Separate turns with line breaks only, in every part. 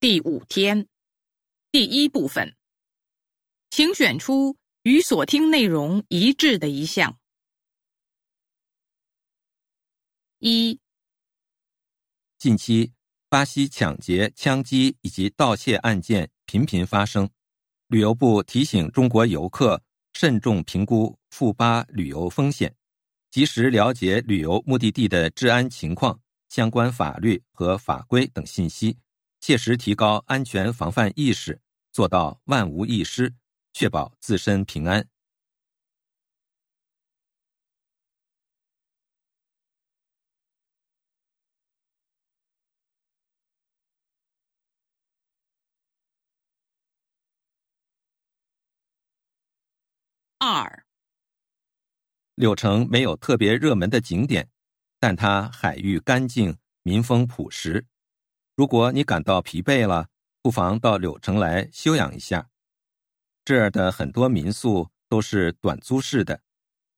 第五天，第一部分，请选出与所听内容一致的一项。一、
近期巴西抢劫、枪击以及盗窃案件频频发生，旅游部提醒中国游客慎重评估赴巴旅游风险，及时了解旅游目的地的治安情况、相关法律和法规等信息。切实提高安全防范意识，做到万无一失，确保自身平安。
二，
柳城没有特别热门的景点，但它海域干净，民风朴实。如果你感到疲惫了，不妨到柳城来休养一下。这儿的很多民宿都是短租式的，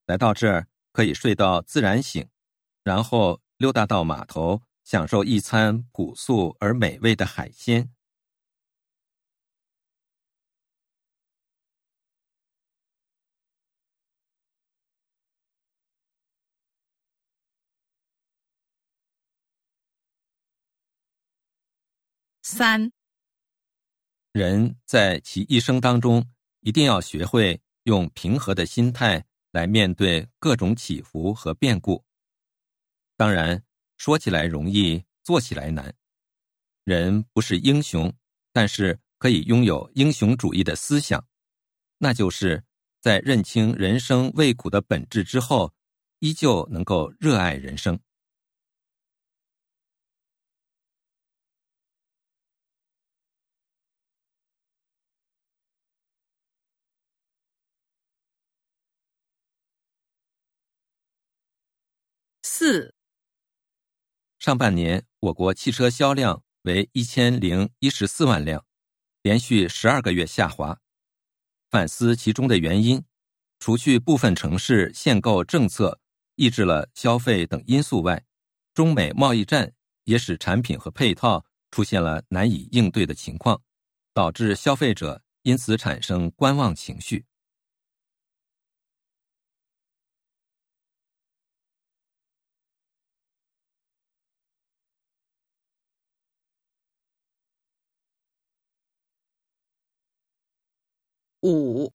来到这儿可以睡到自然醒，然后溜达到码头，享受一餐朴素而美味的海鲜。
三，
人在其一生当中，一定要学会用平和的心态来面对各种起伏和变故。当然，说起来容易，做起来难。人不是英雄，但是可以拥有英雄主义的思想，那就是在认清人生味苦的本质之后，依旧能够热爱人生。
四，
上半年我国汽车销量为一千零一十四万辆，连续十二个月下滑。反思其中的原因，除去部分城市限购政策抑制了消费等因素外，中美贸易战也使产品和配套出现了难以应对的情况，导致消费者因此产生观望情绪。
五，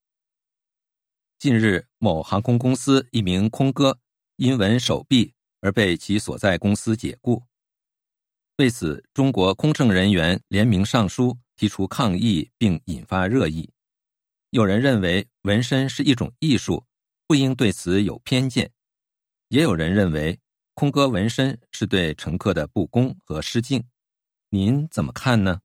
近日，某航空公司一名空哥因纹手臂而被其所在公司解雇。为此，中国空乘人员联名上书提出抗议，并引发热议。有人认为纹身是一种艺术，不应对此有偏见；也有人认为空哥纹身是对乘客的不公和失敬。您怎么看呢？